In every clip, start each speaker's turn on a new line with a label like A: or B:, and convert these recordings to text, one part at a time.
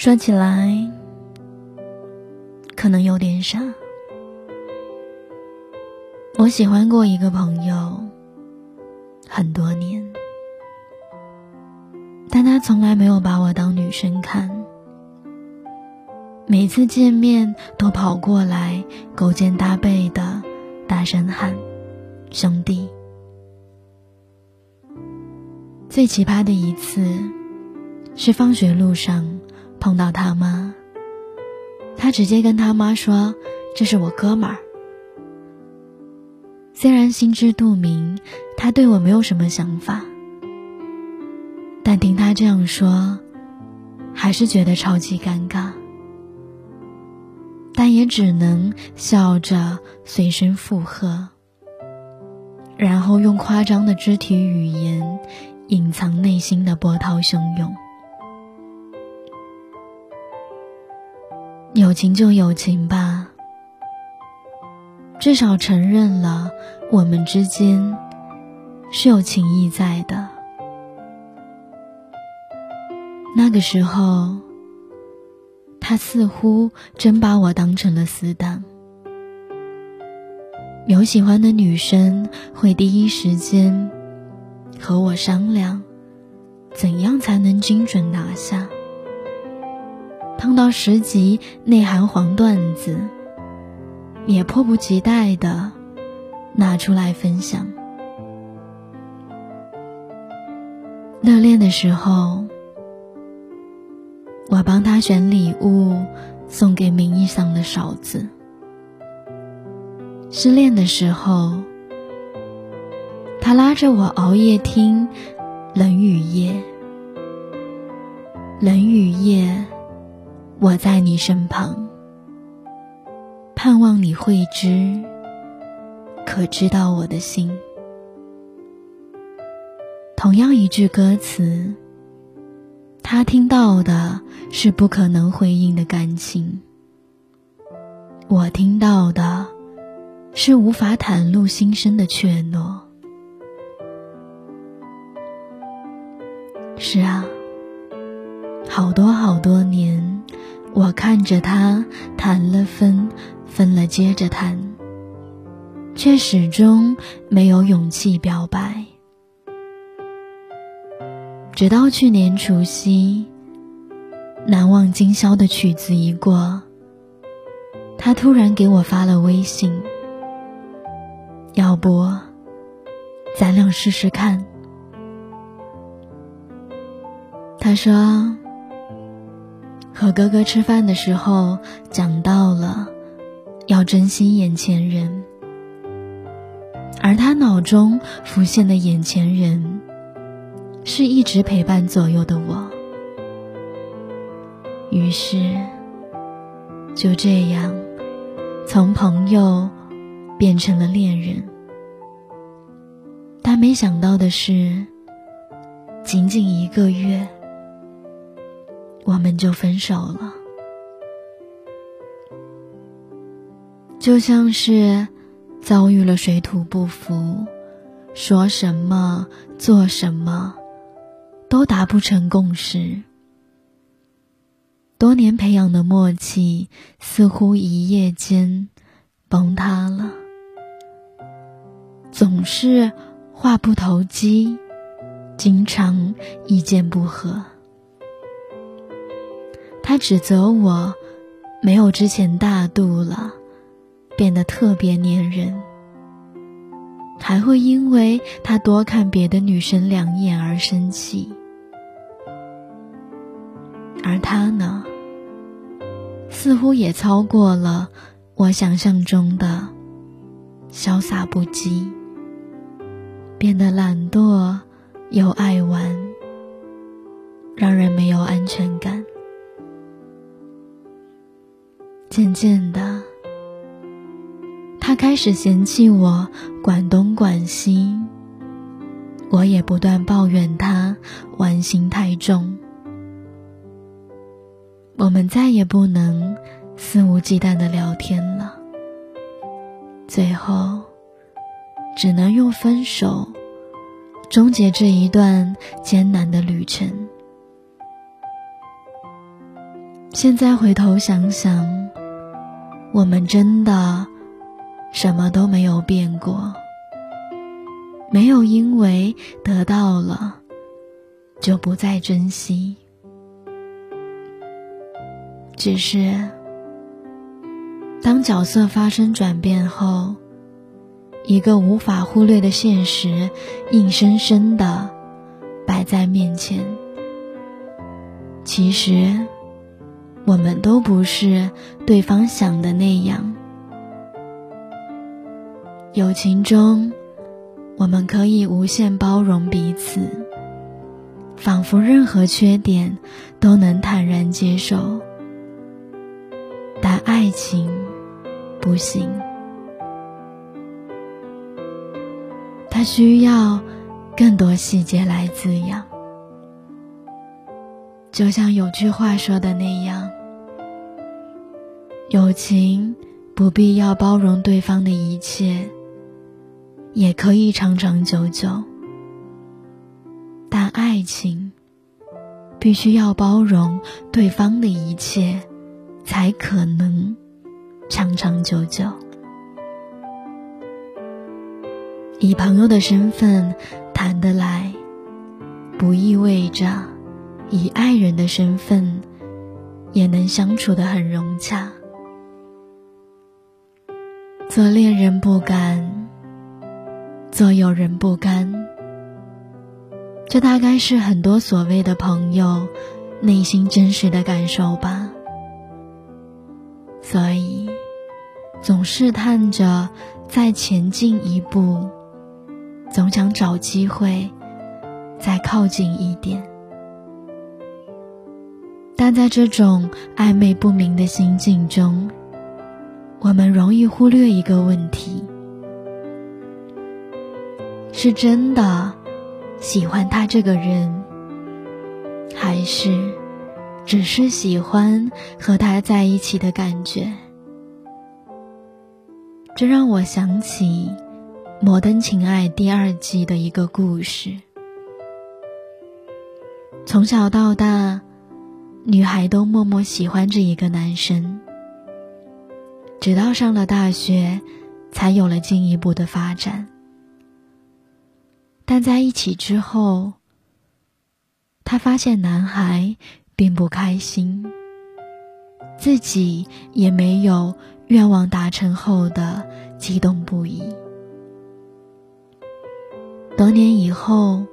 A: 说起来，可能有点傻。我喜欢过一个朋友很多年，但他从来没有把我当女生看。每次见面都跑过来勾肩搭背的，大声喊“兄弟”。最奇葩的一次，是放学路上碰到他妈，他直接跟他妈说：“这是我哥们儿。”虽然心知肚明，他对我没有什么想法，但听他这样说，还是觉得超级尴尬，但也只能笑着随声附和，然后用夸张的肢体语言。隐藏内心的波涛汹涌，友情就友情吧，至少承认了我们之间是有情谊在的。那个时候，他似乎真把我当成了死党，有喜欢的女生会第一时间。和我商量，怎样才能精准拿下？碰到十集内涵黄段子，也迫不及待的拿出来分享。热恋的时候，我帮他选礼物送给名义上的嫂子；失恋的时候。他拉着我熬夜听《冷雨夜》，冷雨夜，我在你身旁，盼望你会知，可知道我的心。同样一句歌词，他听到的是不可能回应的感情，我听到的是无法袒露心声的怯懦。是啊，好多好多年，我看着他谈了分，分了接着谈，却始终没有勇气表白。直到去年除夕，难忘今宵的曲子一过，他突然给我发了微信：“要不，咱俩试试看。”他说：“和哥哥吃饭的时候讲到了要珍惜眼前人，而他脑中浮现的眼前人，是一直陪伴左右的我。于是，就这样，从朋友变成了恋人。但没想到的是，仅仅一个月。”我们就分手了，就像是遭遇了水土不服，说什么做什么都达不成共识，多年培养的默契似乎一夜间崩塌了，总是话不投机，经常意见不合。他指责我没有之前大度了，变得特别粘人，还会因为他多看别的女生两眼而生气。而他呢，似乎也超过了我想象中的潇洒不羁，变得懒惰又爱玩，让人没有安全感。渐渐的，他开始嫌弃我管东管西，我也不断抱怨他玩心太重。我们再也不能肆无忌惮的聊天了，最后只能用分手终结这一段艰难的旅程。现在回头想想，我们真的什么都没有变过，没有因为得到了就不再珍惜，只是当角色发生转变后，一个无法忽略的现实硬生生的摆在面前，其实。我们都不是对方想的那样。友情中，我们可以无限包容彼此，仿佛任何缺点都能坦然接受。但爱情不行，它需要更多细节来滋养。就像有句话说的那样，友情不必要包容对方的一切，也可以长长久久；但爱情必须要包容对方的一切，才可能长长久久。以朋友的身份谈得来，不意味着。以爱人的身份，也能相处的很融洽。做恋人不敢，做友人不甘。这大概是很多所谓的朋友内心真实的感受吧。所以，总试探着再前进一步，总想找机会再靠近一点。但在这种暧昧不明的心境中，我们容易忽略一个问题：是真的喜欢他这个人，还是只是喜欢和他在一起的感觉？这让我想起《摩登情爱》第二季的一个故事。从小到大。女孩都默默喜欢着一个男生，直到上了大学，才有了进一步的发展。但在一起之后，她发现男孩并不开心，自己也没有愿望达成后的激动不已。多年以后。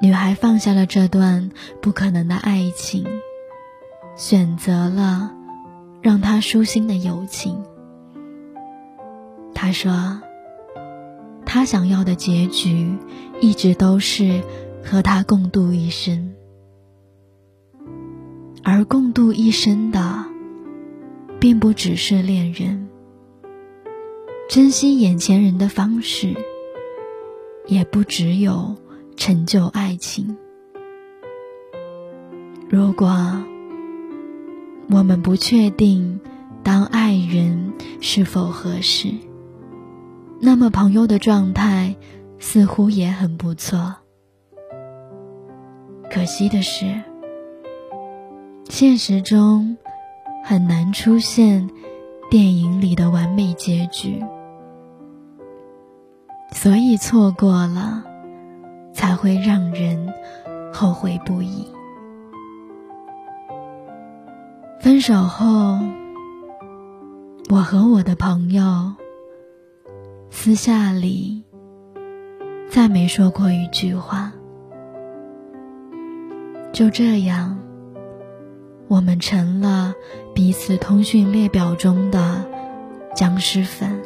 A: 女孩放下了这段不可能的爱情，选择了让他舒心的友情。他说：“他想要的结局，一直都是和他共度一生。而共度一生的，并不只是恋人。珍惜眼前人的方式，也不只有。”成就爱情。如果我们不确定当爱人是否合适，那么朋友的状态似乎也很不错。可惜的是，现实中很难出现电影里的完美结局，所以错过了。才会让人后悔不已。分手后，我和我的朋友私下里再没说过一句话。就这样，我们成了彼此通讯列表中的僵尸粉。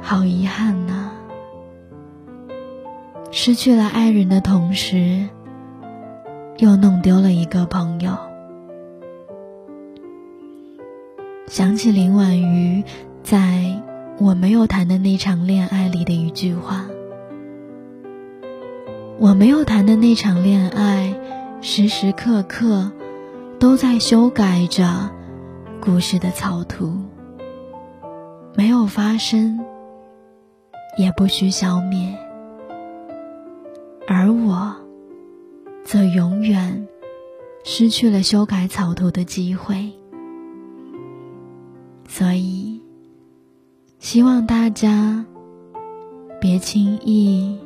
A: 好遗憾呐！失去了爱人的同时，又弄丢了一个朋友。想起林婉瑜在我没有谈的那场恋爱里的一句话：“我没有谈的那场恋爱，时时刻刻都在修改着故事的草图，没有发生，也不需消灭。”而我，则永远失去了修改草图的机会。所以，希望大家别轻易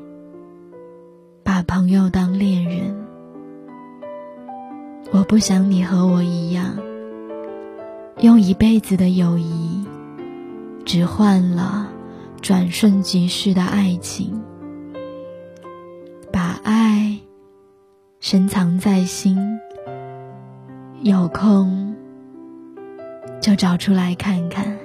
A: 把朋友当恋人。我不想你和我一样，用一辈子的友谊，只换了转瞬即逝的爱情。把爱深藏在心，有空。就找出来看看。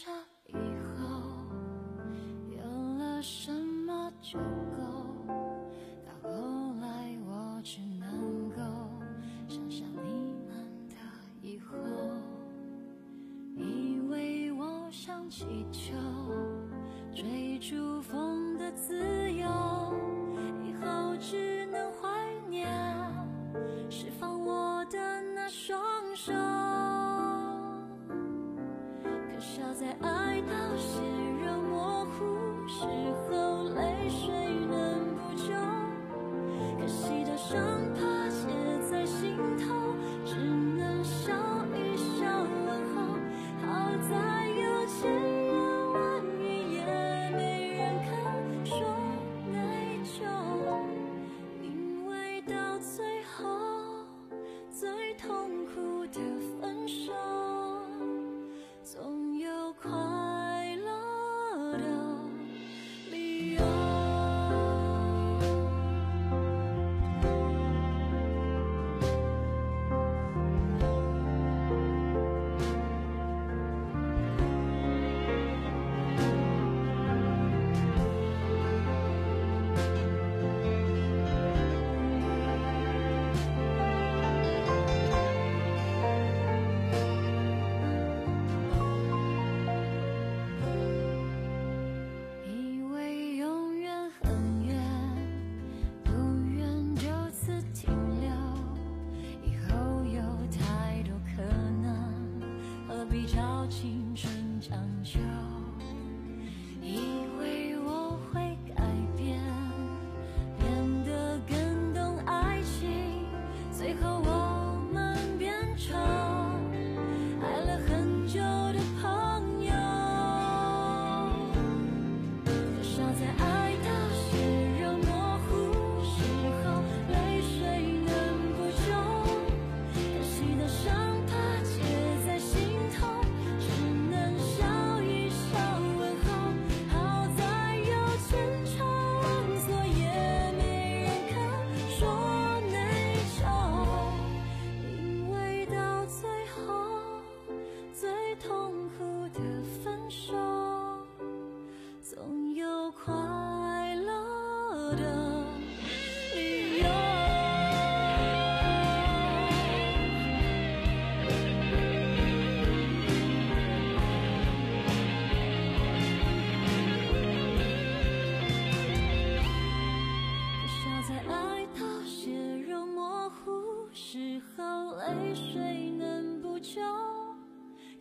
B: 这以后有了什么就够，在爱到血肉模糊时候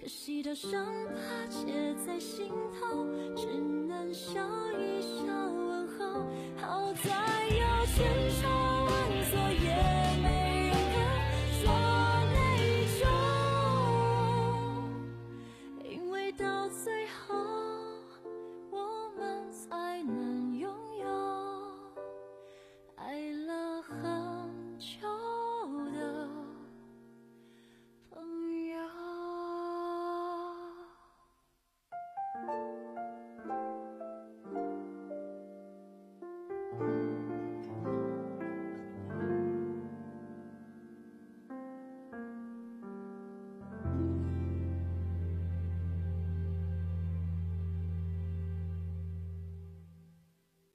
B: 惜的伤疤结在心头，只能笑一笑问候。好在有千差万错，也没。